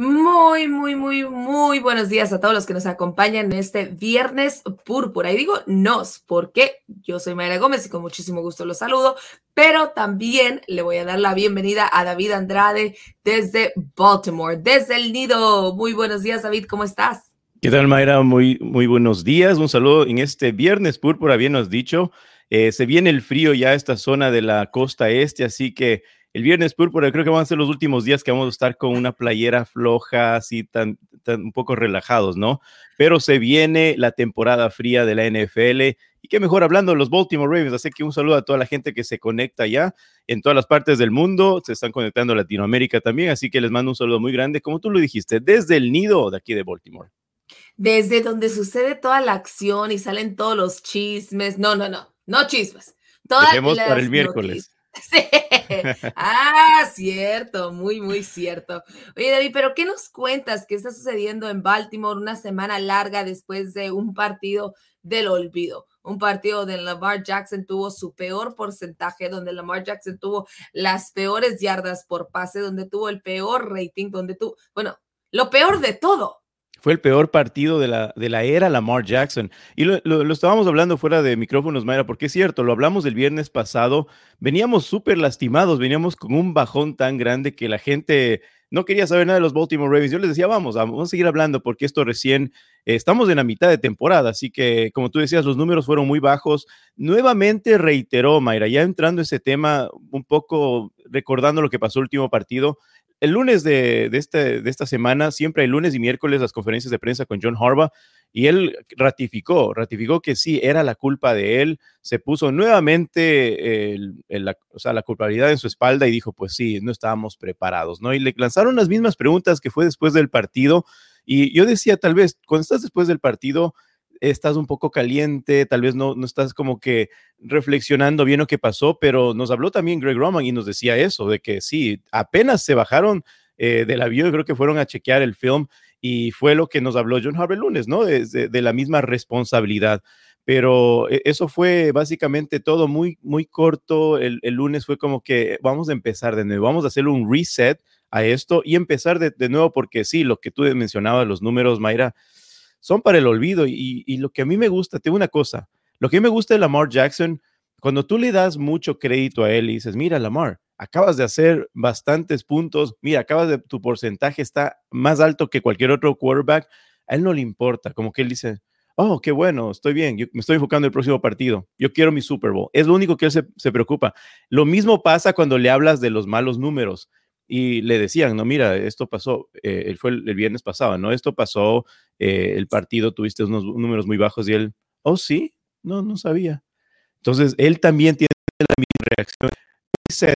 Muy, muy, muy, muy buenos días a todos los que nos acompañan en este viernes púrpura. Y digo nos, porque yo soy Mayra Gómez y con muchísimo gusto los saludo, pero también le voy a dar la bienvenida a David Andrade desde Baltimore, desde el nido. Muy buenos días, David, ¿cómo estás? ¿Qué tal, Mayra? Muy, muy buenos días. Un saludo en este viernes púrpura, bien nos dicho. Eh, se viene el frío ya a esta zona de la costa este, así que el viernes púrpura creo que van a ser los últimos días que vamos a estar con una playera floja, así tan, tan un poco relajados, ¿no? Pero se viene la temporada fría de la NFL y qué mejor hablando de los Baltimore Ravens, así que un saludo a toda la gente que se conecta ya en todas las partes del mundo, se están conectando a Latinoamérica también, así que les mando un saludo muy grande, como tú lo dijiste, desde el nido de aquí de Baltimore. Desde donde sucede toda la acción y salen todos los chismes, no, no, no, no chismes. Todas Dejemos para el miércoles. Ah, cierto, muy, muy cierto. Oye, David, pero ¿qué nos cuentas ¿Qué está sucediendo en Baltimore una semana larga después de un partido del olvido? Un partido donde Lamar Jackson tuvo su peor porcentaje, donde Lamar Jackson tuvo las peores yardas por pase, donde tuvo el peor rating, donde tuvo, bueno, lo peor de todo fue el peor partido de la, de la era Lamar Jackson. Y lo, estábamos hablando fuera de micrófonos, Mayra, porque es cierto, lo hablamos el viernes pasado. Veníamos súper lastimados, veníamos con un bajón tan grande que la gente no quería saber nada de los Baltimore Ravens. Yo les decía, vamos, vamos a seguir hablando porque esto recién, eh, estamos en la mitad de temporada, así que como tú decías, los números fueron muy bajos. Nuevamente reiteró, Mayra, ya entrando ese tema, un poco recordando lo que pasó el último partido, el lunes de, este, de esta semana, siempre hay lunes y miércoles las conferencias de prensa con John Harbaugh, y él ratificó, ratificó que sí, era la culpa de él, se puso nuevamente la, o sea, la culpabilidad en su espalda y dijo, pues sí, no estábamos preparados, ¿no? Y le lanzaron las mismas preguntas que fue después del partido, y yo decía, tal vez, cuando estás después del partido, estás un poco caliente, tal vez no, no estás como que reflexionando bien lo que pasó, pero nos habló también Greg Roman y nos decía eso, de que sí, apenas se bajaron eh, del avión, creo que fueron a chequear el film y fue lo que nos habló John Harvey lunes, ¿no? De, de, la misma responsabilidad. Pero eh, eso fue básicamente todo muy, muy corto. El, el, lunes fue como que vamos a empezar de nuevo, vamos a hacer un reset a esto y empezar de, de nuevo, porque sí, lo que tú mencionabas, los números, Mayra, son para el olvido. Y, lo que a mí me gusta, tengo una cosa, lo que me gusta de Lamar Jackson, cuando tú le das mucho crédito a él y dices, mira, Lamar, acabas de hacer bastantes puntos, mira, acabas de, tu porcentaje está más alto que cualquier otro quarterback, a él no le importa, como que él dice, oh, qué bueno, estoy bien, yo me estoy enfocando en el próximo partido, yo quiero mi Super Bowl. Es lo único que él se, se preocupa. Lo mismo pasa cuando le hablas de los malos números y le decían, no, mira, esto pasó, eh, fue el, viernes pasado, ¿no? Esto pasó, eh, el partido tuviste unos números muy bajos y él, oh, sí, no, no sabía. Entonces, él también tiene la misma reacción. Dice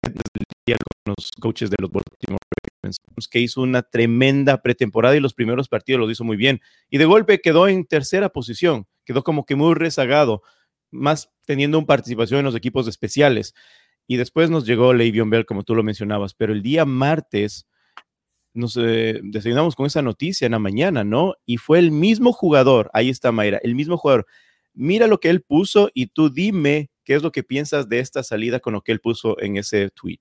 con los coaches de los Baltimore Ravens, que hizo una tremenda pretemporada y los primeros partidos los hizo muy bien. Y de golpe quedó en tercera posición, quedó como que muy rezagado, más teniendo una participación en los equipos especiales. Y después nos llegó Le'Veon Bell, como tú lo mencionabas, pero el día martes nos eh, desayunamos con esa noticia en la mañana, ¿no? Y fue el mismo jugador, ahí está Mayra, el mismo jugador. Mira lo que él puso y tú dime qué es lo que piensas de esta salida con lo que él puso en ese tweet.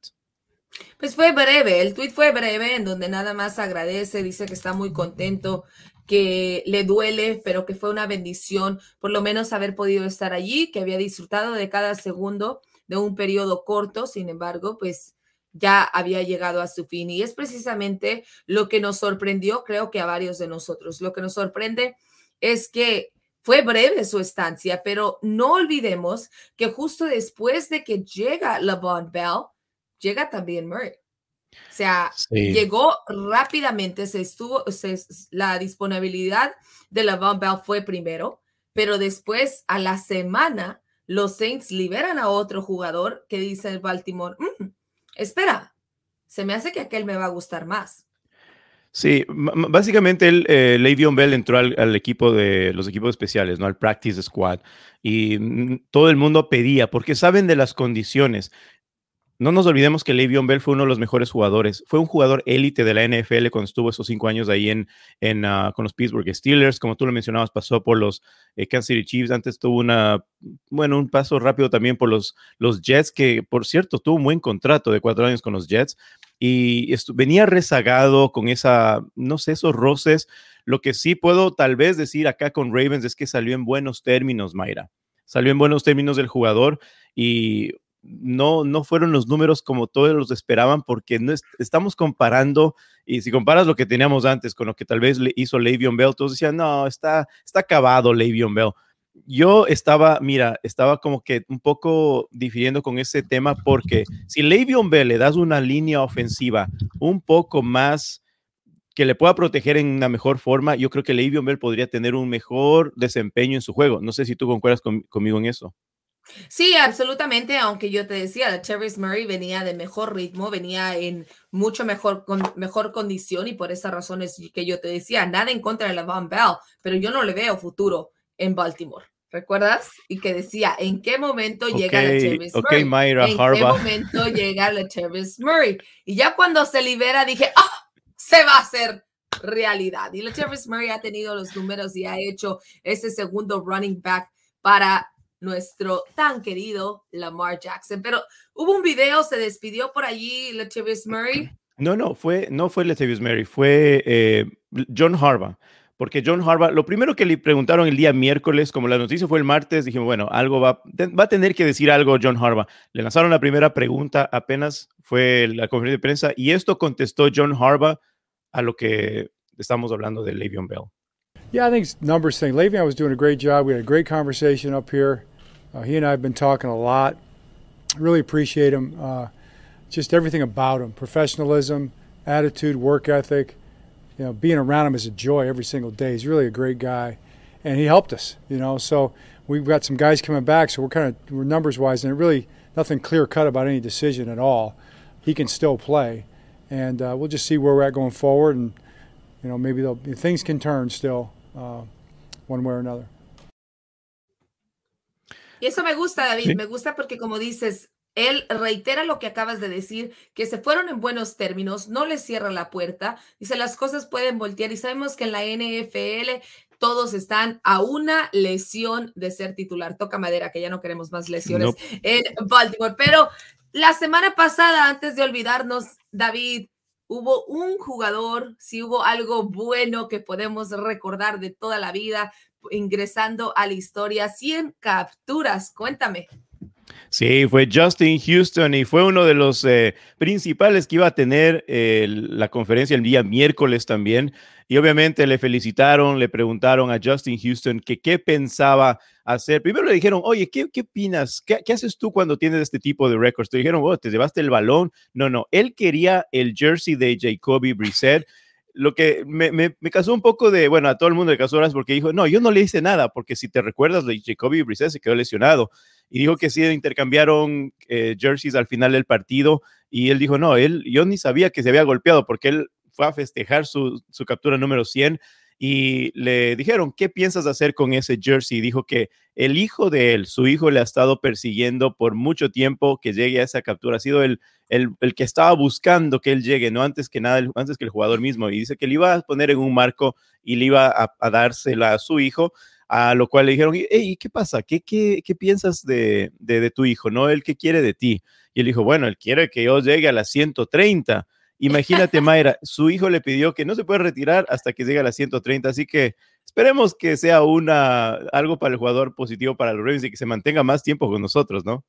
Pues fue breve, el tweet fue breve, en donde nada más agradece, dice que está muy contento, que le duele, pero que fue una bendición por lo menos haber podido estar allí, que había disfrutado de cada segundo de un periodo corto, sin embargo, pues ya había llegado a su fin. Y es precisamente lo que nos sorprendió, creo que a varios de nosotros. Lo que nos sorprende es que fue breve su estancia, pero no olvidemos que justo después de que llega LeBron Bell, llega también Murray. O sea, llegó rápidamente, se estuvo, la disponibilidad de LeBron Bell fue primero, pero después a la semana los Saints liberan a otro jugador que dice Baltimore, mm, espera, se me hace que aquel me va a gustar más. Sí, básicamente el eh, Le'Veon Bell entró al, equipo de los equipos especiales, ¿no? Al practice squad y mm, todo el mundo pedía porque saben de las condiciones. No nos olvidemos que Le'Veon Bell fue uno de los mejores jugadores. Fue un jugador élite de la NFL cuando estuvo esos cinco años ahí en, en ah, con los Pittsburgh Steelers. Como tú lo mencionabas, pasó por los eh, Kansas City Chiefs. Antes tuvo una, bueno, un paso rápido también por los, los Jets, que por cierto tuvo un buen contrato de cuatro años con los Jets. Y venía rezagado con esa, no sé, esos roces. Lo que sí puedo tal vez decir acá con Ravens es que salió en buenos términos, Mayra. Salió en buenos términos del jugador y no, no fueron los números como todos los esperaban porque no estamos comparando y si comparas lo que teníamos antes con lo que tal vez le hizo Le'Veon Bell, todos decían, no, está, está acabado Le'Veon Bell. Yo estaba, mira, estaba como que un poco difiriendo con ese tema porque si Le'Veon Bell le das una línea ofensiva un poco más que le pueda proteger en una mejor forma, yo creo que Le'Veon Bell podría tener un mejor desempeño en su juego. No sé si tú concuerdas conmigo en eso. Sí, absolutamente, aunque yo te decía, Travis Murray venía de mejor ritmo, venía en mucho mejor, con mejor condición y por esa razón es que yo te decía, nada en contra de la Van Bell, pero yo no le veo futuro en Baltimore. ¿Recuerdas? Y que decía, ¿en qué momento llega la Travis okay, Murray? Mayra, ¿En qué momento llega la Murray? Y ya cuando se libera dije, ¡ah! Se va a hacer realidad. Y la Travis Murray ha tenido los números y ha hecho ese segundo running back para nuestro tan querido Lamar Jackson. Pero hubo un video, se despidió por allí Latavius Murray. No, no, fue, no fue Latavius Murray, fue eh, John Harbaugh. Porque John Harbaugh, lo primero que le preguntaron el día miércoles, como la noticia fue el martes, dijimos, bueno, algo va, va a tener que decir algo John Harbaugh. Le lanzaron la primera pregunta, apenas fue la conferencia de prensa, y esto contestó John Harbaugh a lo que estamos hablando de Le'Veon Bell. Yeah, I think numbers thing. Le'Veon was doing a great job. We had a great conversation up here. Uh, he and I have been talking a lot. Really appreciate him. Uh, just everything about him professionalism, attitude, work ethic. You know, being around him is a joy every single day. He's really a great guy. And he helped us, you know. So we've got some guys coming back, so we're kind of we're numbers wise, and really nothing clear cut about any decision at all. He can still play, and uh, we'll just see where we're at going forward, and you know maybe things can turn still, uh, one way or another. Y eso me gusta, David, me gusta porque como dices, él reitera lo que acabas de decir, que se fueron en buenos términos, no le cierra la puerta, dice las cosas pueden voltear y sabemos que en la NFL todos están a una lesión de ser titular. Toca madera, que ya no queremos más lesiones en Baltimore. Pero la semana pasada, antes de olvidarnos, David, hubo un jugador, si hubo algo bueno que podemos recordar de toda la vida, ingresando a la historia, 100 capturas. Cuéntame. Sí, fue Justin Houston y fue uno de los eh, principales que iba a tener eh, la conferencia el día miércoles también. Y obviamente le felicitaron, le preguntaron a Justin Houston que qué pensaba hacer. Primero le dijeron, oye, ¿qué, qué opinas? ¿Qué, ¿Qué, haces tú cuando tienes este tipo de récords? Te dijeron, oh, te llevaste el balón. No, no, él quería el jersey de Jacoby Brissett lo que me, me, casó un poco de, bueno, a todo el mundo le horas porque dijo, no, yo no le hice nada, porque si te recuerdas, Jacoby Brissett se quedó lesionado y dijo que sí intercambiaron eh, jerseys al final del partido y él dijo, no, él, yo ni sabía que se había golpeado porque él fue a festejar su, su captura número 100 y le dijeron, ¿qué piensas hacer con ese jersey? dijo que el hijo de él, su hijo le ha estado persiguiendo por mucho tiempo que llegue a esa captura. Ha sido el, el, el que estaba buscando que él llegue, no antes que nada, antes que el jugador mismo. Y dice que le iba a poner en un marco y le iba a, dársela a su hijo. A lo cual le dijeron, hey, ¿qué pasa? ¿Qué, qué, qué piensas de, de, de tu hijo? ¿No? ¿Él qué quiere de ti? Y él dijo, bueno, él quiere que yo llegue a las 130. Imagínate, Mayra, su hijo le pidió que no se puede retirar hasta que llegue a las 130, así que esperemos que sea una, algo para el jugador positivo para los Ravens y que se mantenga más tiempo con nosotros, ¿no?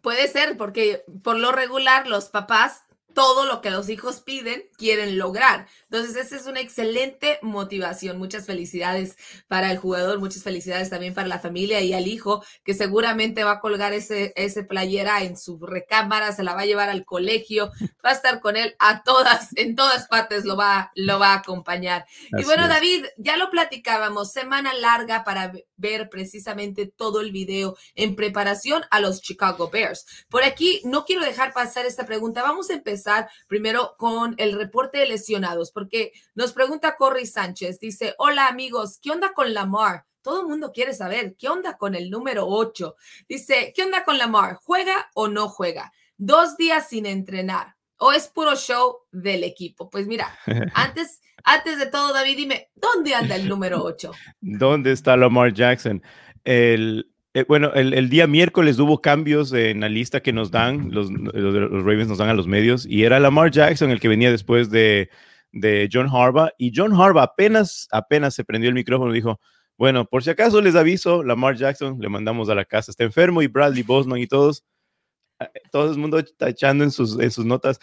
Puede ser, porque por lo regular los papás todo lo que los hijos piden, quieren lograr. Entonces, esa es una excelente motivación. Muchas felicidades para el jugador, muchas felicidades también para la familia y al hijo, que seguramente va a colgar ese, ese playera en su recámara, se la va a llevar al colegio, va a estar con él a todas, en todas partes lo va, lo va a acompañar. y bueno, David, ya lo platicábamos, semana larga para ver precisamente todo el video en preparación a los Chicago Bears. Por aquí, no quiero dejar pasar esta pregunta. Vamos a empezar primero con el reporte de lesionados, porque nos pregunta Corey Sánchez, dice, hola amigos, ¿qué onda con Lamar? Todo el mundo quiere saber, ¿qué onda con el número 8? Dice, ¿qué onda con Lamar? ¿Juega o no juega? dos días sin entrenar. ¿O es puro show del equipo? Pues mira, antes, antes de todo, David, dime, ¿dónde anda el número 8? ¿Dónde está Lamar Jackson? El, eh, bueno, el, día miércoles hubo cambios en la lista que nos dan, los, los, Ravens nos dan a los medios, y era Lamar Jackson el que venía después de, de John Harbaugh, y John Harbaugh apenas, apenas se prendió el micrófono y dijo, bueno, por si acaso les aviso, Lamar Jackson le mandamos a la casa, está enfermo, y Bradley Bosman y todos, todo el mundo está echando en sus, en sus notas.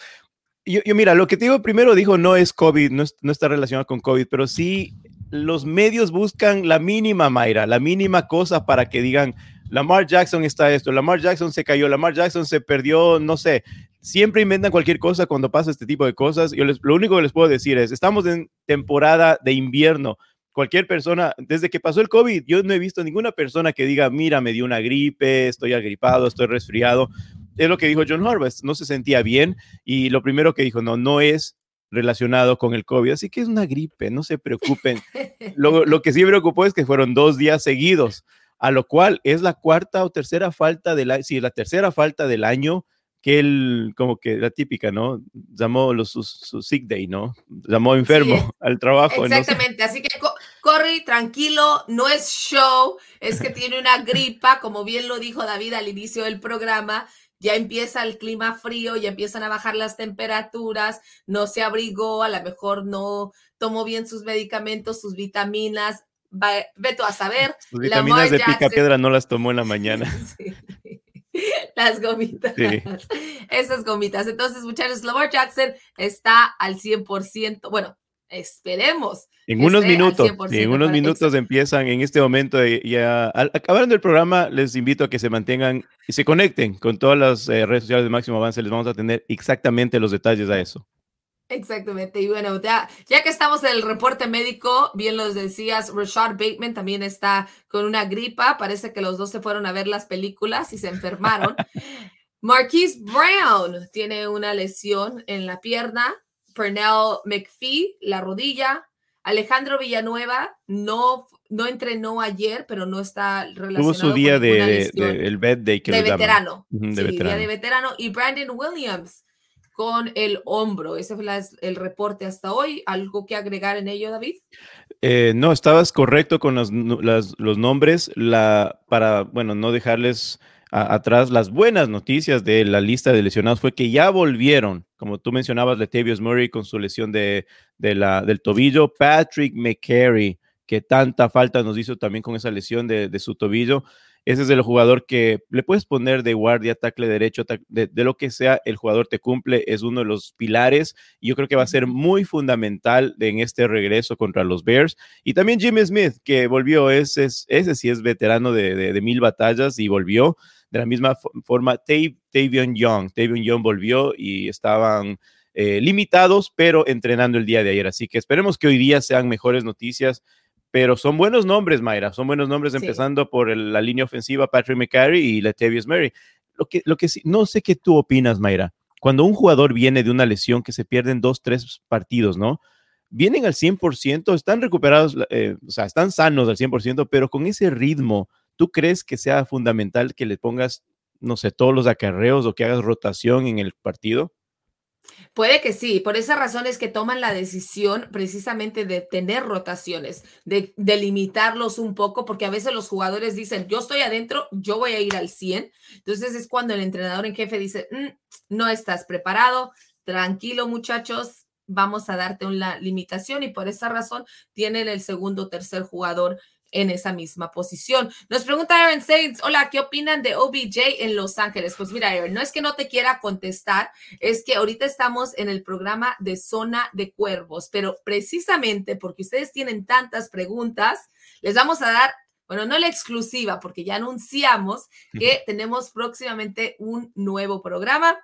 Yo, yo, mira, lo que te digo primero dijo no es COVID, no, no está relacionado con COVID, pero sí los medios buscan la mínima, Mayra, la mínima cosa para que digan, Lamar Jackson está esto, Lamar Jackson se cayó, Lamar Jackson se perdió, no sé. Siempre inventan cualquier cosa cuando pasa este tipo de cosas. Yo les, lo único que les puedo decir es, estamos en temporada de invierno. Cualquier persona, desde que pasó el COVID, yo no he visto ninguna persona que diga, mira, me dio una gripe, estoy agripado, estoy resfriado. Es lo que dijo John Harvest, no se sentía bien y lo primero que dijo, no, no es relacionado con el COVID. Así que es una gripe, no se preocupen. Lo, lo que sí me preocupó es que fueron dos días seguidos, a lo cual es la cuarta o tercera falta del año, sí, la tercera falta del año que él, como que la típica, ¿no? Llamó los, su, sick day, ¿no? Llamó enfermo al trabajo. Exactamente, así que corre tranquilo, no es show, es que tiene una gripa, como bien lo dijo David al inicio del programa, ya empieza el clima frío, ya empiezan a bajar las temperaturas, no se abrigó, a lo mejor no tomó bien sus medicamentos, sus vitaminas, veto a saber. Sus vitaminas de pica piedra no las tomó en la mañana. Las gomitas. Esas gomitas. Entonces, muchachos, Lamar Jackson está al 100%. Bueno, esperemos. En unos minutos, en unos minutos empiezan en este momento y al acabar el programa les invito a que se mantengan y se conecten con todas las eh, redes sociales de Máximo Avance, les vamos a tener exactamente los detalles a eso. Exactamente, y bueno, ya, ya que estamos en el reporte médico, bien los decías, Rashad Bateman también está con una gripa, parece que los dos se fueron a ver las películas y se enfermaron. Marquise Brown tiene una lesión en la pierna, Pernell McPhee, la rodilla. Alejandro Villanueva no, no entrenó ayer, pero no está relacionado Tuvo su día de, el bed day que de veterano. de veterano. Día de veterano. Y Brandon Williams con el hombro. Ese fue el reporte hasta hoy. ¿Algo que agregar en ello, David? Eh, no, estabas correcto con los, los nombres. La, para, bueno, no dejarles atrás las buenas noticias de la lista de lesionados fue que ya volvieron, como tú mencionabas, Latavius Murray con su lesión de, la, del tobillo, Patrick McCary, que tanta falta nos hizo también con esa lesión de, de su tobillo. Ese es el jugador que le puedes poner de guardia, tackle derecho, de, de, lo que sea, el jugador te cumple, es uno de los pilares y yo creo que va a ser muy fundamental en este regreso contra los Bears. Y también Jimmy Smith, que volvió, ese, ese sí es veterano de, de mil batallas y volvió. De la misma forma, Tavion Young. Tavion Young volvió y estaban eh, limitados, pero entrenando el día de ayer. Así que esperemos que hoy día sean mejores noticias. Pero son buenos nombres, Mayra. Son buenos nombres, empezando por la línea ofensiva, Patrick McCarry y Latavius Murray. Lo que, lo que no sé qué tú opinas, Mayra. Cuando un jugador viene de una lesión que se pierden dos, tres partidos, ¿no? Vienen al 100%, están recuperados, eh, o sea, están sanos al 100%, pero con ese ritmo ¿Tú crees que sea fundamental que le pongas, no sé, todos los acarreos o que hagas rotación en el partido? Puede que sí, por esa razón es que toman la decisión precisamente de tener rotaciones, de, limitarlos un poco, porque a veces los jugadores dicen, yo estoy adentro, yo voy a ir al 100. Entonces es cuando el entrenador en jefe dice, mm, no estás preparado, tranquilo muchachos, vamos a darte una limitación y por esa razón tienen el segundo o tercer jugador en esa misma posición. Nos pregunta Aaron Saints, hola, ¿qué opinan de OBJ en Los Ángeles? Pues mira, Aaron, no es que no te quiera contestar, es que ahorita estamos en el programa de Zona de Cuervos, pero precisamente porque ustedes tienen tantas preguntas, les vamos a dar bueno, no la exclusiva, porque ya anunciamos que tenemos próximamente un nuevo programa.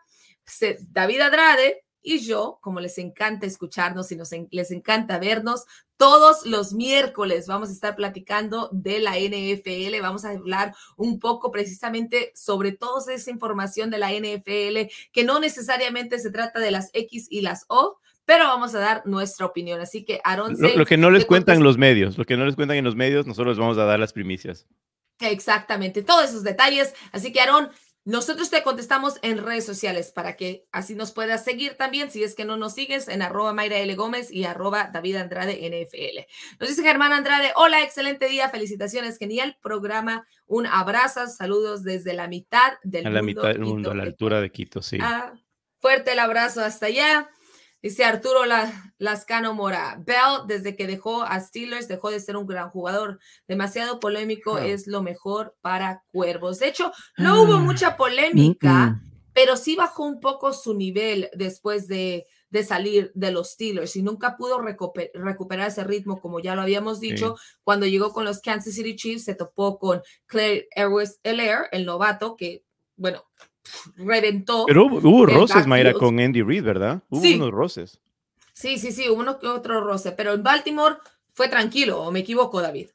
David Adrade y yo, como les encanta escucharnos y nos les encanta vernos, todos los miércoles vamos a estar platicando de la NFL, vamos a hablar un poco precisamente sobre toda esa información de la NFL, que no necesariamente se trata de las X y las O, pero vamos a dar nuestra opinión. Así que, Aaron. Lo, lo que no les cuentan los medios, lo que no les cuentan en los medios, nosotros vamos a dar las primicias. Exactamente, todos esos detalles. Así que, Aaron, nosotros te contestamos en redes sociales para que así nos puedas seguir también, si es que no nos sigues, en arroba Mayra L. Gómez y arroba David Andrade NFL. Nos dice Germán Andrade, hola, excelente día, felicitaciones, genial programa, un abrazo, saludos desde la mitad del mundo. A la mitad del mundo, a la altura de Quito, sí. Ah, fuerte el abrazo hasta allá. Dice Arturo Lascano Mora, Bell desde que dejó a Steelers dejó de ser un gran jugador. Demasiado polémico es lo mejor para Cuervos. De hecho, no hubo ah. mucha polémica, pero sí bajó un poco su nivel después de, salir de los Steelers y nunca pudo recuperar ese ritmo, como ya lo habíamos dicho. Cuando llegó con los Kansas City Chiefs, se topó con Claire Airways Air, el novato, que, bueno, reventó. Pero hubo, roces, Mayra, con Andy Reid, ¿verdad? Hubo unos roces. Sí, sí, sí, hubo uno que otro roce, pero en Baltimore fue tranquilo, ¿o me equivoco, David?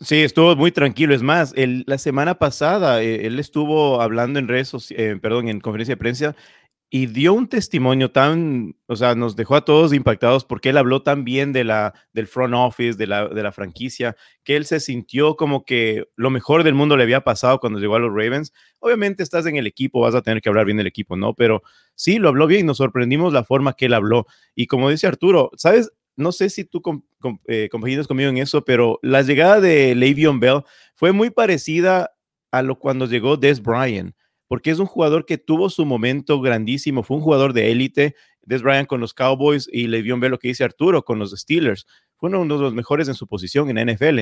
Sí, estuvo muy tranquilo. Es más, la semana pasada eh, él estuvo hablando en redes eh, perdón, en conferencia de prensa y dio un testimonio tan, o sea, nos dejó a todos impactados porque él habló tan bien de la, del front office, de la, de la franquicia, que él se sintió como que lo mejor del mundo le había pasado cuando llegó a los Ravens. Obviamente estás en el equipo, vas a tener que hablar bien del equipo, ¿no? Pero sí, lo habló bien y nos sorprendimos la forma que él habló. Y como dice Arturo, ¿sabes? No sé si tú eh, compaginas conmigo en eso, pero la llegada de Le'Veon Bell fue muy parecida a lo cuando llegó Des Bryant porque es un jugador que tuvo su momento grandísimo, fue un jugador de élite, Des Bryant con los Cowboys y le vio ver lo que dice Arturo con los Steelers, fue uno de los mejores en su posición en NFL.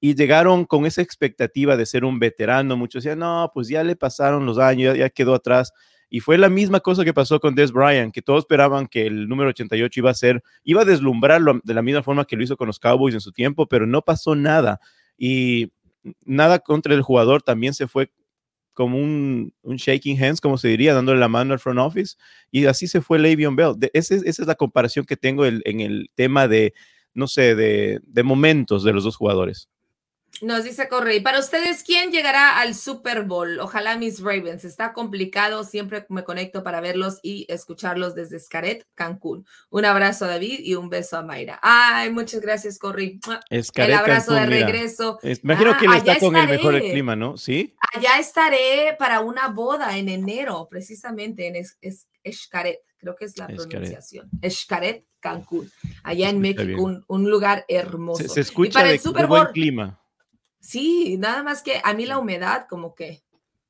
Y llegaron con esa expectativa de ser un veterano. Muchos decían, no, pues ya le pasaron los años, ya, quedó atrás. Y fue la misma cosa que pasó con Des Bryant, que todos esperaban que el número 88 iba a ser, iba a deslumbrarlo de la misma forma que lo hizo con los Cowboys en su tiempo, pero no pasó nada. Y nada contra el jugador, también se fue como un, shaking hands, como se diría, dándole la mano al front office. Y así se fue Le'Veon Bell. esa, es, la comparación que tengo en el tema de, no sé, de, de momentos de los dos jugadores. Nos dice Correy, para ustedes, ¿quién llegará al Super Bowl? Ojalá mis Ravens. Está complicado, siempre me conecto para verlos y escucharlos desde Scaret, Cancún. Un abrazo a David y un beso a Mayra. Ay, muchas gracias, Correy. el abrazo de regreso. imagino ah, que él está con el mejor clima, ¿no? Sí. Allá estaré para una boda en enero, precisamente en Escaret, creo que es la pronunciación. Escaret, Cancún, allá en México, un, lugar hermoso. Se, escucha para el Super Bowl, buen clima. Sí, nada más que a mí la humedad como que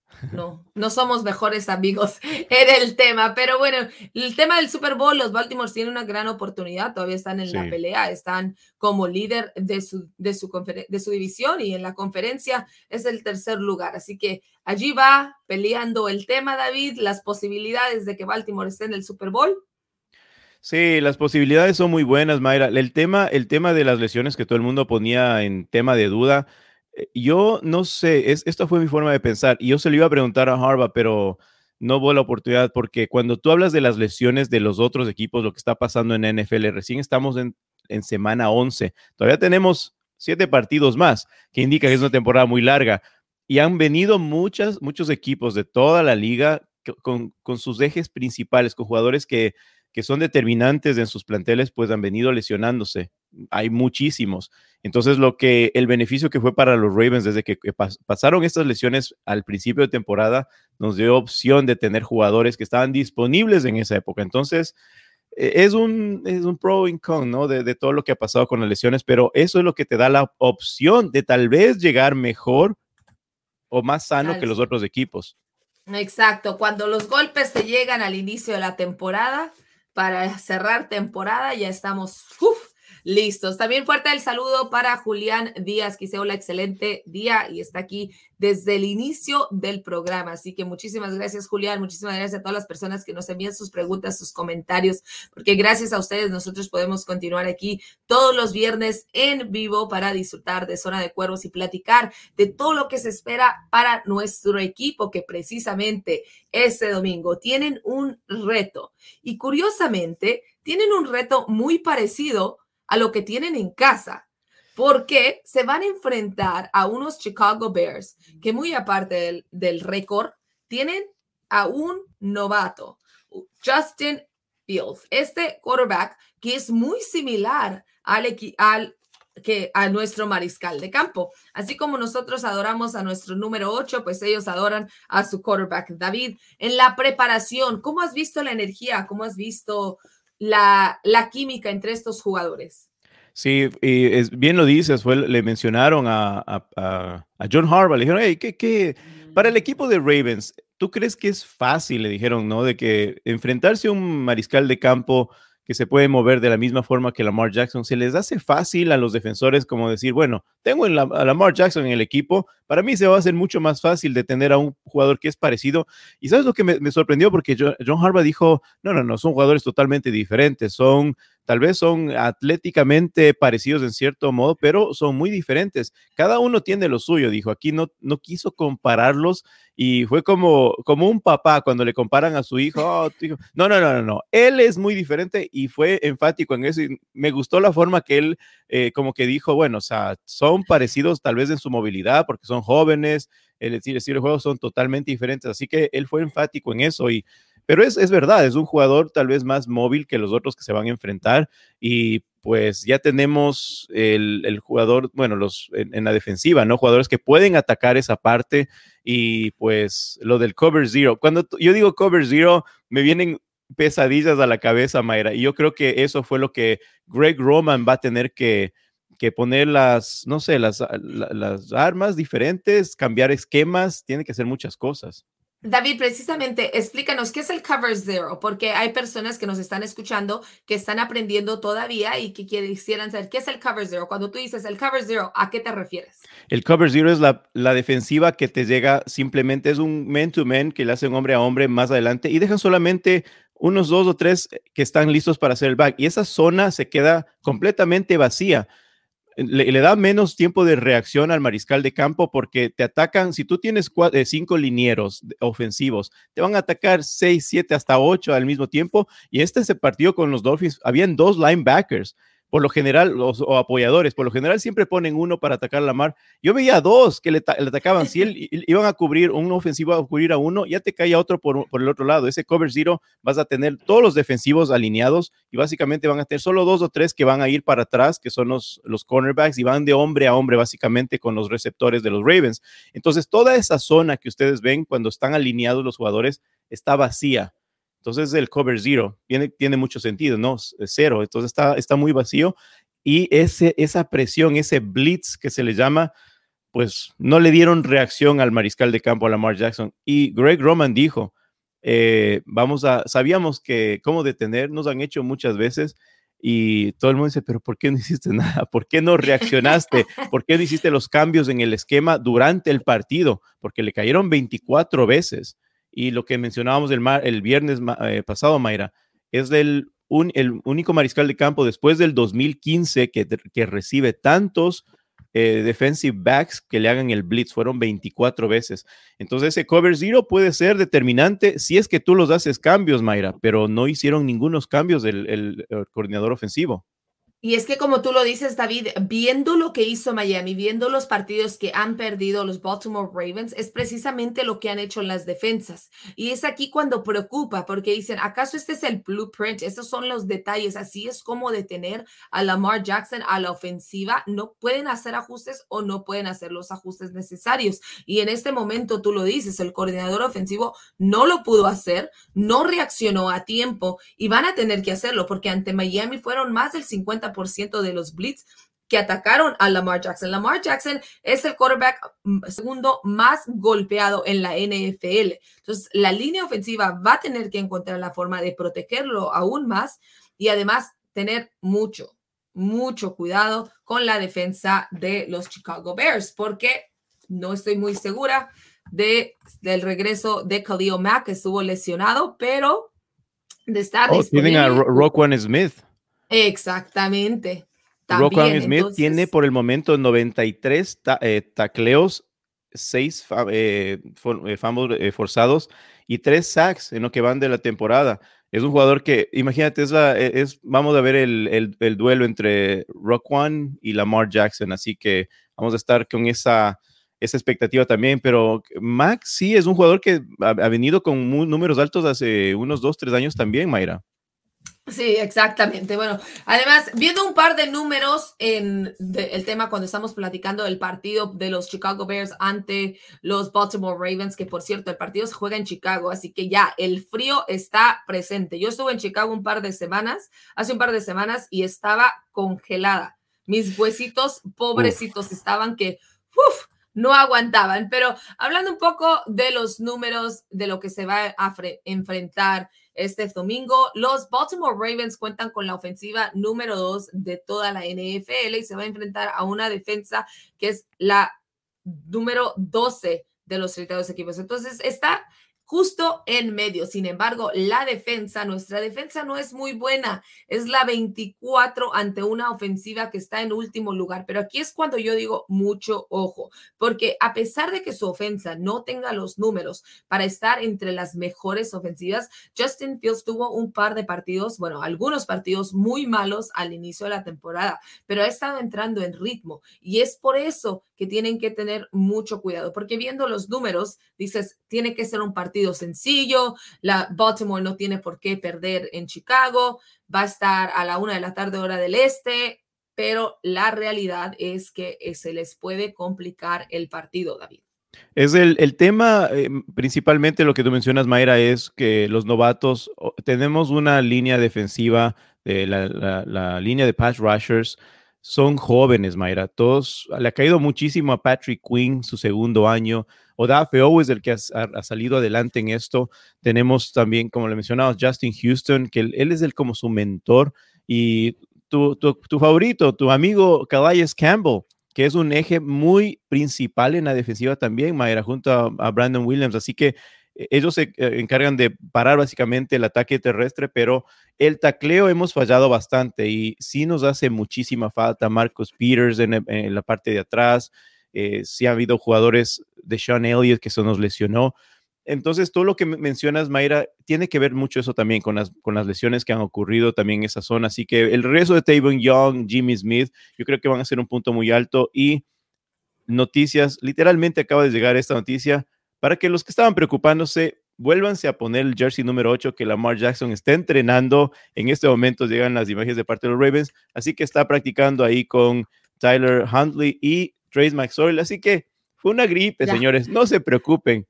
no, no somos mejores amigos en el tema, pero bueno, el tema del Super Bowl, los Baltimore tienen una gran oportunidad, todavía están en la pelea, están como líder de su, de, su de su división y en la conferencia es el tercer lugar, así que allí va peleando el tema, David, las posibilidades de que Baltimore esté en el Super Bowl. Sí, las posibilidades son muy buenas, Mayra. El tema, el tema de las lesiones que todo el mundo ponía en tema de duda, yo no sé, es, esta fue mi forma de pensar y yo se lo iba a preguntar a Harvard, pero no hubo la oportunidad porque cuando tú hablas de las lesiones de los otros equipos, lo que está pasando en NFL, recién estamos en, semana 11, todavía tenemos siete partidos más, que indica que es una temporada muy larga y han venido muchas, muchos equipos de toda la liga con, con sus ejes principales, con jugadores que que son determinantes en sus planteles, pues han venido lesionándose. Hay muchísimos. Entonces, lo que el beneficio que fue para los Ravens desde que pasaron estas lesiones al principio de temporada, nos dio opción de tener jugadores que estaban disponibles en esa época. Entonces, e, es un, es un pro y con, ¿no? De, todo lo que ha pasado con las lesiones, pero eso es lo que te da la opción de tal vez llegar mejor o más sano que los otros equipos. Exacto, cuando los golpes te llegan al inicio de la temporada, para cerrar temporada. Ya estamos listos. También fuerte el saludo para Julián Díaz, que hizo hola, excelente día y está aquí desde el inicio del programa. Así que muchísimas gracias, Julián. Muchísimas gracias a todas las personas que nos envían sus preguntas, sus comentarios, porque gracias a ustedes nosotros podemos continuar aquí todos los viernes en vivo para disfrutar de Zona de Cuervos y platicar de todo lo que se espera para nuestro equipo, que precisamente este domingo tienen un reto. Y curiosamente, tienen un reto muy parecido a lo que tienen en casa, porque se van a enfrentar a unos Chicago Bears que muy aparte del, récord, tienen a un novato, Justin Fields, este quarterback que es muy similar al, al que a nuestro mariscal de campo. Así como nosotros adoramos a nuestro número 8, pues ellos adoran a su quarterback. David, en la preparación, ¿cómo has visto la energía? ¿Cómo has visto la, la química entre estos jugadores? Sí, y es, bien lo dices, fue, le mencionaron a, a, a John Harbaugh, le dijeron, hey, ¿qué, qué? Para el equipo de Ravens, ¿tú crees que es fácil, le dijeron, ¿no? De que enfrentarse a un mariscal de campo que se puede mover de la misma forma que Lamar Jackson, se les hace fácil a los defensores como decir, bueno, tengo a Lamar Jackson en el equipo, para mí se va a hacer mucho más fácil de tener a un jugador que es parecido. Y sabes lo que me, sorprendió, porque John Harbaugh dijo, no, no, no, son jugadores totalmente diferentes, son tal vez son atléticamente parecidos en cierto modo, pero son muy diferentes. Cada uno tiene lo suyo, dijo. Aquí no, no quiso compararlos y fue como, como un papá cuando le comparan a su hijo. Oh, no, no, no, no, no. Él es muy diferente y fue enfático en eso y me gustó la forma que él eh, como que dijo, bueno, o sea, son parecidos tal vez en su movilidad porque son jóvenes, el estilo, de juego son totalmente diferentes, así que él fue enfático en eso y pero es, es verdad, es un jugador tal vez más móvil que los otros que se van a enfrentar y pues ya tenemos el, el jugador, bueno, los en, la defensiva, ¿no? Jugadores que pueden atacar esa parte y pues lo del cover zero. Cuando yo digo cover zero, me vienen pesadillas a la cabeza, Mayra, y yo creo que eso fue lo que Greg Roman va a tener que, que poner las, no sé, las, las armas diferentes, cambiar esquemas, tiene que hacer muchas cosas. David, precisamente, explícanos qué es el Cover Zero, porque hay personas que nos están escuchando que están aprendiendo todavía y que quisieran saber qué es el Cover Zero. Cuando tú dices el Cover Zero, ¿a qué te refieres? El Cover Zero es la, la defensiva que te llega simplemente, es un man-to-man que le hacen hombre a hombre más adelante y dejan solamente unos dos o tres que están listos para hacer el back y esa zona se queda completamente vacía le, da menos tiempo de reacción al mariscal de campo porque te atacan, si tú tienes eh, cinco linieros ofensivos, te van a atacar seis, siete, hasta ocho al mismo tiempo. Y este se partió con los Dolphins, habían dos linebackers por lo general, los, o apoyadores, por lo general siempre ponen uno para atacar a la mar. Yo veía dos que le, atacaban, si él, iban a cubrir, un ofensivo a cubrir a uno, ya te caía otro por, por, el otro lado. Ese cover zero vas a tener todos los defensivos alineados y básicamente van a tener solo dos o tres que van a ir para atrás, que son los, los cornerbacks y van de hombre a hombre básicamente con los receptores de los Ravens. Entonces, toda esa zona que ustedes ven cuando están alineados los jugadores está vacía entonces el cover zero tiene, tiene mucho sentido, ¿no? Cero, entonces está, está muy vacío y ese, esa presión, ese blitz que se le llama, pues no le dieron reacción al mariscal de campo, a Lamar Jackson. Y Greg Roman dijo, eh, vamos a, sabíamos que cómo detener, nos han hecho muchas veces y todo el mundo dice, pero ¿por qué no hiciste nada? ¿Por qué no reaccionaste? ¿Por qué no hiciste los cambios en el esquema durante el partido? Porque le cayeron 24 veces. Y lo que mencionábamos el, el viernes eh, pasado, Mayra, es el, el único mariscal de campo después del 2015 que, que recibe tantos eh, defensive backs que le hagan el blitz. Fueron 24 veces. Entonces ese cover zero puede ser determinante si es que tú los haces cambios, Mayra, pero no hicieron ningunos cambios del el coordinador ofensivo. Y es que como tú lo dices, David, viendo lo que hizo Miami, viendo los partidos que han perdido los Baltimore Ravens, es precisamente lo que han hecho las defensas. Y es aquí cuando preocupa, porque dicen, ¿acaso este es el blueprint? Estos son los detalles. Así es como detener a Lamar Jackson a la ofensiva. No pueden hacer ajustes o no pueden hacer los ajustes necesarios. Y en este momento tú lo dices, el coordinador ofensivo no lo pudo hacer, no reaccionó a tiempo y van a tener que hacerlo porque ante Miami fueron más del 50 ciento de los blitz que atacaron a Lamar Jackson. Lamar Jackson es el quarterback mm, segundo más golpeado en la NFL. Entonces, la línea ofensiva va a tener que encontrar la forma de protegerlo aún más y además tener mucho, mucho cuidado con la defensa de los Chicago Bears, porque no estoy muy segura de, del regreso de Khalil Mack, que estuvo lesionado, pero de estar oh, Tienen a Roquan Smith. Exactamente. También, Smith tiene por el momento 93 eh, tacleos, 6 eh, eh, forzados y 3 sacks en lo que van de la temporada. Es un jugador que, imagínate, es, e, es vamos a ver el, el, duelo entre Roquan y Lamar Jackson, así que vamos a estar con esa, esa expectativa también, pero Max sí es un jugador que ha, ha venido con números altos hace unos 2, 3 años también, Mayra. Sí, exactamente. Bueno, además, viendo un par de números en el tema cuando estamos platicando del partido de los Chicago Bears ante los Baltimore Ravens, que por cierto, el partido se juega en Chicago, así que ya el frío está presente. Yo estuve en Chicago un par de semanas, hace un par de semanas, y estaba congelada. Mis huesitos pobrecitos estaban que, uf, no aguantaban. Pero hablando un poco de los números, de lo que se va a enfrentar este domingo. Los Baltimore Ravens cuentan con la ofensiva número dos de toda la NFL y se va a enfrentar a una defensa que es la número 12 de los 32 equipos. Entonces está justo en medio. Sin embargo, la defensa, nuestra defensa no es muy buena. Es la 24 ante una ofensiva que está en último lugar. Pero aquí es cuando yo digo mucho ojo, porque a pesar de que su ofensa no tenga los números para estar entre las mejores ofensivas, Justin Fields tuvo un par de partidos, bueno, algunos partidos muy malos al inicio de la temporada, pero ha estado entrando en ritmo y es por eso que tienen que tener mucho cuidado, porque viendo los números, dices, tiene que ser un partido sencillo. La Baltimore no tiene por qué perder en Chicago. Va a estar a la una de la tarde hora del este, pero la realidad es que eh, se les puede complicar el partido, David. Es el, el tema, eh, principalmente lo que tú mencionas, Mayra, es que los novatos, tenemos una línea defensiva, de la, la, la línea de pass rushers, son jóvenes, Mayra. Todos, le ha caído muchísimo a Patrick Quinn su segundo año. Odafe es el que ha, salido adelante en esto. Tenemos también, como le mencionamos, Justin Houston, que él, es el como su mentor. Y tu, tu, favorito, tu amigo Calais Campbell, que es un eje muy principal en la defensiva también, Mayra, junto a, Brandon Williams. Así que ellos se eh, encargan de parar básicamente el ataque terrestre, pero el tacleo hemos fallado bastante y sí nos hace muchísima falta Marcos Peters en, en la parte de atrás. Eh, sí ha habido jugadores de Sean Elliott que se nos lesionó. Entonces, todo lo que mencionas, Mayra, tiene que ver mucho eso también con las, con las lesiones que han ocurrido también en esa zona. Así que el regreso de Tavon Young, Jimmy Smith, yo creo que van a ser un punto muy alto. Y noticias, literalmente acaba de llegar esta noticia para que los que estaban preocupándose vuélvanse a poner el jersey número 8 que Lamar Jackson está entrenando. En este momento llegan las imágenes de parte de los Ravens, así que está practicando ahí con Tyler Huntley y Trace McSorley. Así que fue una gripe, señores, no se preocupen.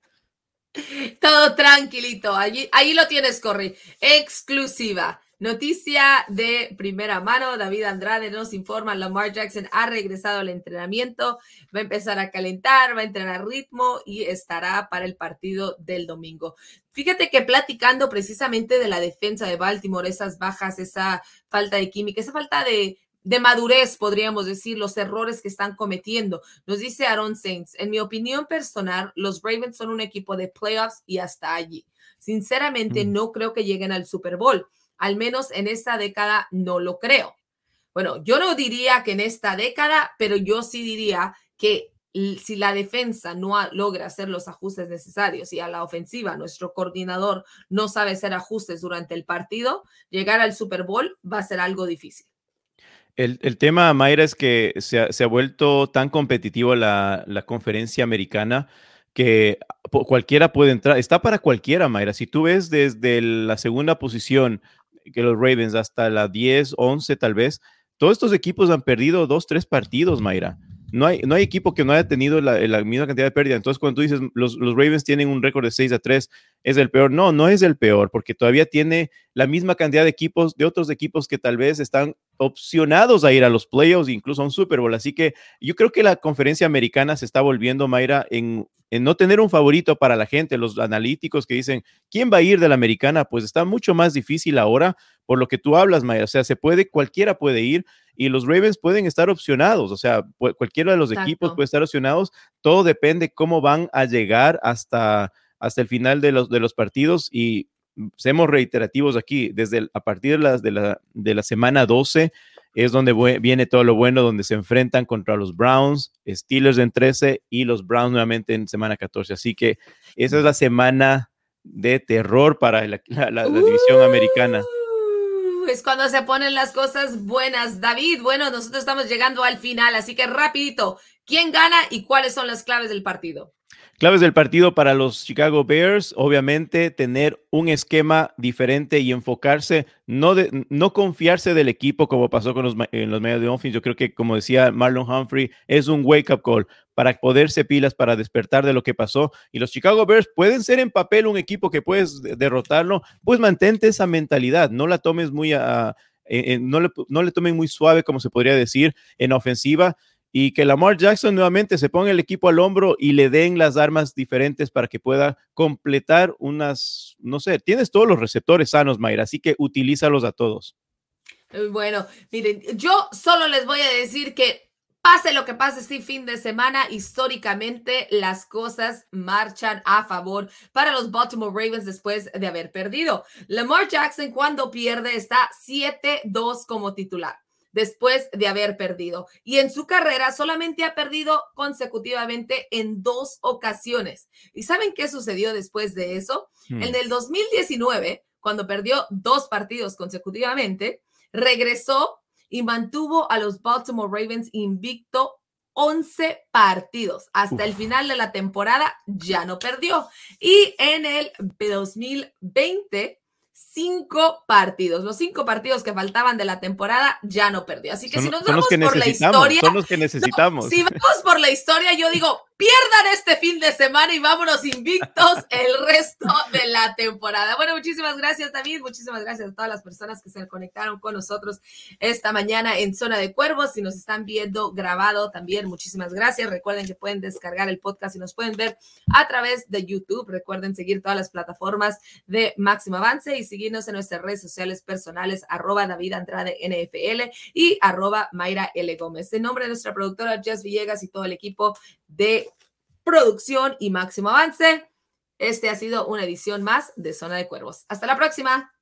Todo tranquilito, allí, ahí lo tienes, Corri. Exclusiva. Noticia de primera mano, David Andrade nos informa, Lamar Jackson ha regresado al entrenamiento, va a empezar a calentar, va a entrenar ritmo y estará para el partido del domingo. Fíjate que platicando precisamente de la defensa de Baltimore, esas bajas, esa falta de química, esa falta de, de madurez, podríamos decir, los errores que están cometiendo. Nos dice Aaron Saints, en mi opinión personal, los Ravens son un equipo de playoffs y hasta allí. Sinceramente, mm. no creo que lleguen al Super Bowl. Al menos en esta década no lo creo. Bueno, yo no diría que en esta década, pero yo sí diría que si la defensa no logra hacer los ajustes necesarios y a la ofensiva nuestro coordinador no sabe hacer ajustes durante el partido, llegar al Super Bowl va a ser algo difícil. El, tema, Mayra, es que se ha, vuelto tan competitivo la, conferencia americana que cualquiera puede entrar. Está para cualquiera, Mayra. Si tú ves desde la segunda posición que los Ravens hasta la 10, 11 tal vez, todos estos equipos han perdido dos, tres partidos, Mayra no hay, no hay equipo que no haya tenido la, misma cantidad de pérdida. Entonces, cuando tú dices los, los, Ravens tienen un récord de 6 a 3, es el peor. No, no es el peor, porque todavía tiene la misma cantidad de equipos, de otros equipos que tal vez están opcionados a ir a los playoffs, incluso a un Super Bowl. Así que yo creo que la conferencia americana se está volviendo, Mayra, en, en no tener un favorito para la gente. Los analíticos que dicen, ¿quién va a ir de la americana? Pues está mucho más difícil ahora por lo que tú hablas, Mayra. O sea, se puede, cualquiera puede ir y los Ravens pueden estar opcionados, o sea, cualquiera de los equipos puede estar opcionados, todo depende cómo van a llegar hasta, hasta el final de los, de los partidos y seamos reiterativos aquí, desde a partir de la, de la, de la semana 12 es donde viene todo lo bueno, donde se enfrentan contra los Browns, Steelers en 13 y los Browns nuevamente en semana 14. Así que esa es la semana de terror para la, división americana. Pues cuando se ponen las cosas buenas, David, bueno, nosotros estamos llegando al final, así que rapidito, ¿quién gana y cuáles son las claves del partido? Claves del partido para los Chicago Bears, obviamente tener un esquema diferente y enfocarse, no, de, no confiarse del equipo como pasó con los, en los medios de offense. Yo creo que, como decía Marlon Humphrey, es un wake-up call para poderse pilas, para despertar de lo que pasó. Y los Chicago Bears pueden ser en papel un equipo que puedes derrotarlo, pues mantente esa mentalidad, no la tomes muy a... no, le, no le tomen muy suave, como se podría decir, en ofensiva y que Lamar Jackson nuevamente se ponga el equipo al hombro y le den las armas diferentes para que pueda completar unas, no sé, tienes todos los receptores sanos, Mayra, así que utilízalos a todos. Bueno, miren, yo solo les voy a decir que pase lo que pase este fin de semana, históricamente las cosas marchan a favor para los Baltimore Ravens después de haber perdido. Lamar Jackson cuando pierde está 7-2 como titular después de haber perdido. Y en su carrera solamente ha perdido consecutivamente en dos ocasiones. ¿Y saben qué sucedió después de eso? Hmm. En el 2019, cuando perdió dos partidos consecutivamente, regresó y mantuvo a los Baltimore Ravens invicto 11 partidos. Hasta el final de la temporada ya no perdió. Y en el 2020 cinco partidos. Los cinco partidos que faltaban de la temporada ya no perdió. Así que si nos vamos por la historia. Son los que necesitamos. si vamos por la historia, yo digo, pierdan este fin de semana y vámonos invictos el resto de la temporada. Bueno, muchísimas gracias, David. Muchísimas gracias a todas las personas que se conectaron con nosotros esta mañana en Zona de Cuervos. Si nos están viendo grabado también, muchísimas gracias. Recuerden que pueden descargar el podcast y nos pueden ver a través de YouTube. Recuerden seguir todas las plataformas de Máximo Avance y seguirnos en nuestras redes sociales personales, arroba David Andrade NFL y arroba Mayra L. Gómez. En nombre de nuestra productora Jess Villegas y todo el equipo de producción y máximo avance. Este ha sido una edición más de Zona de Cuervos. Hasta la próxima.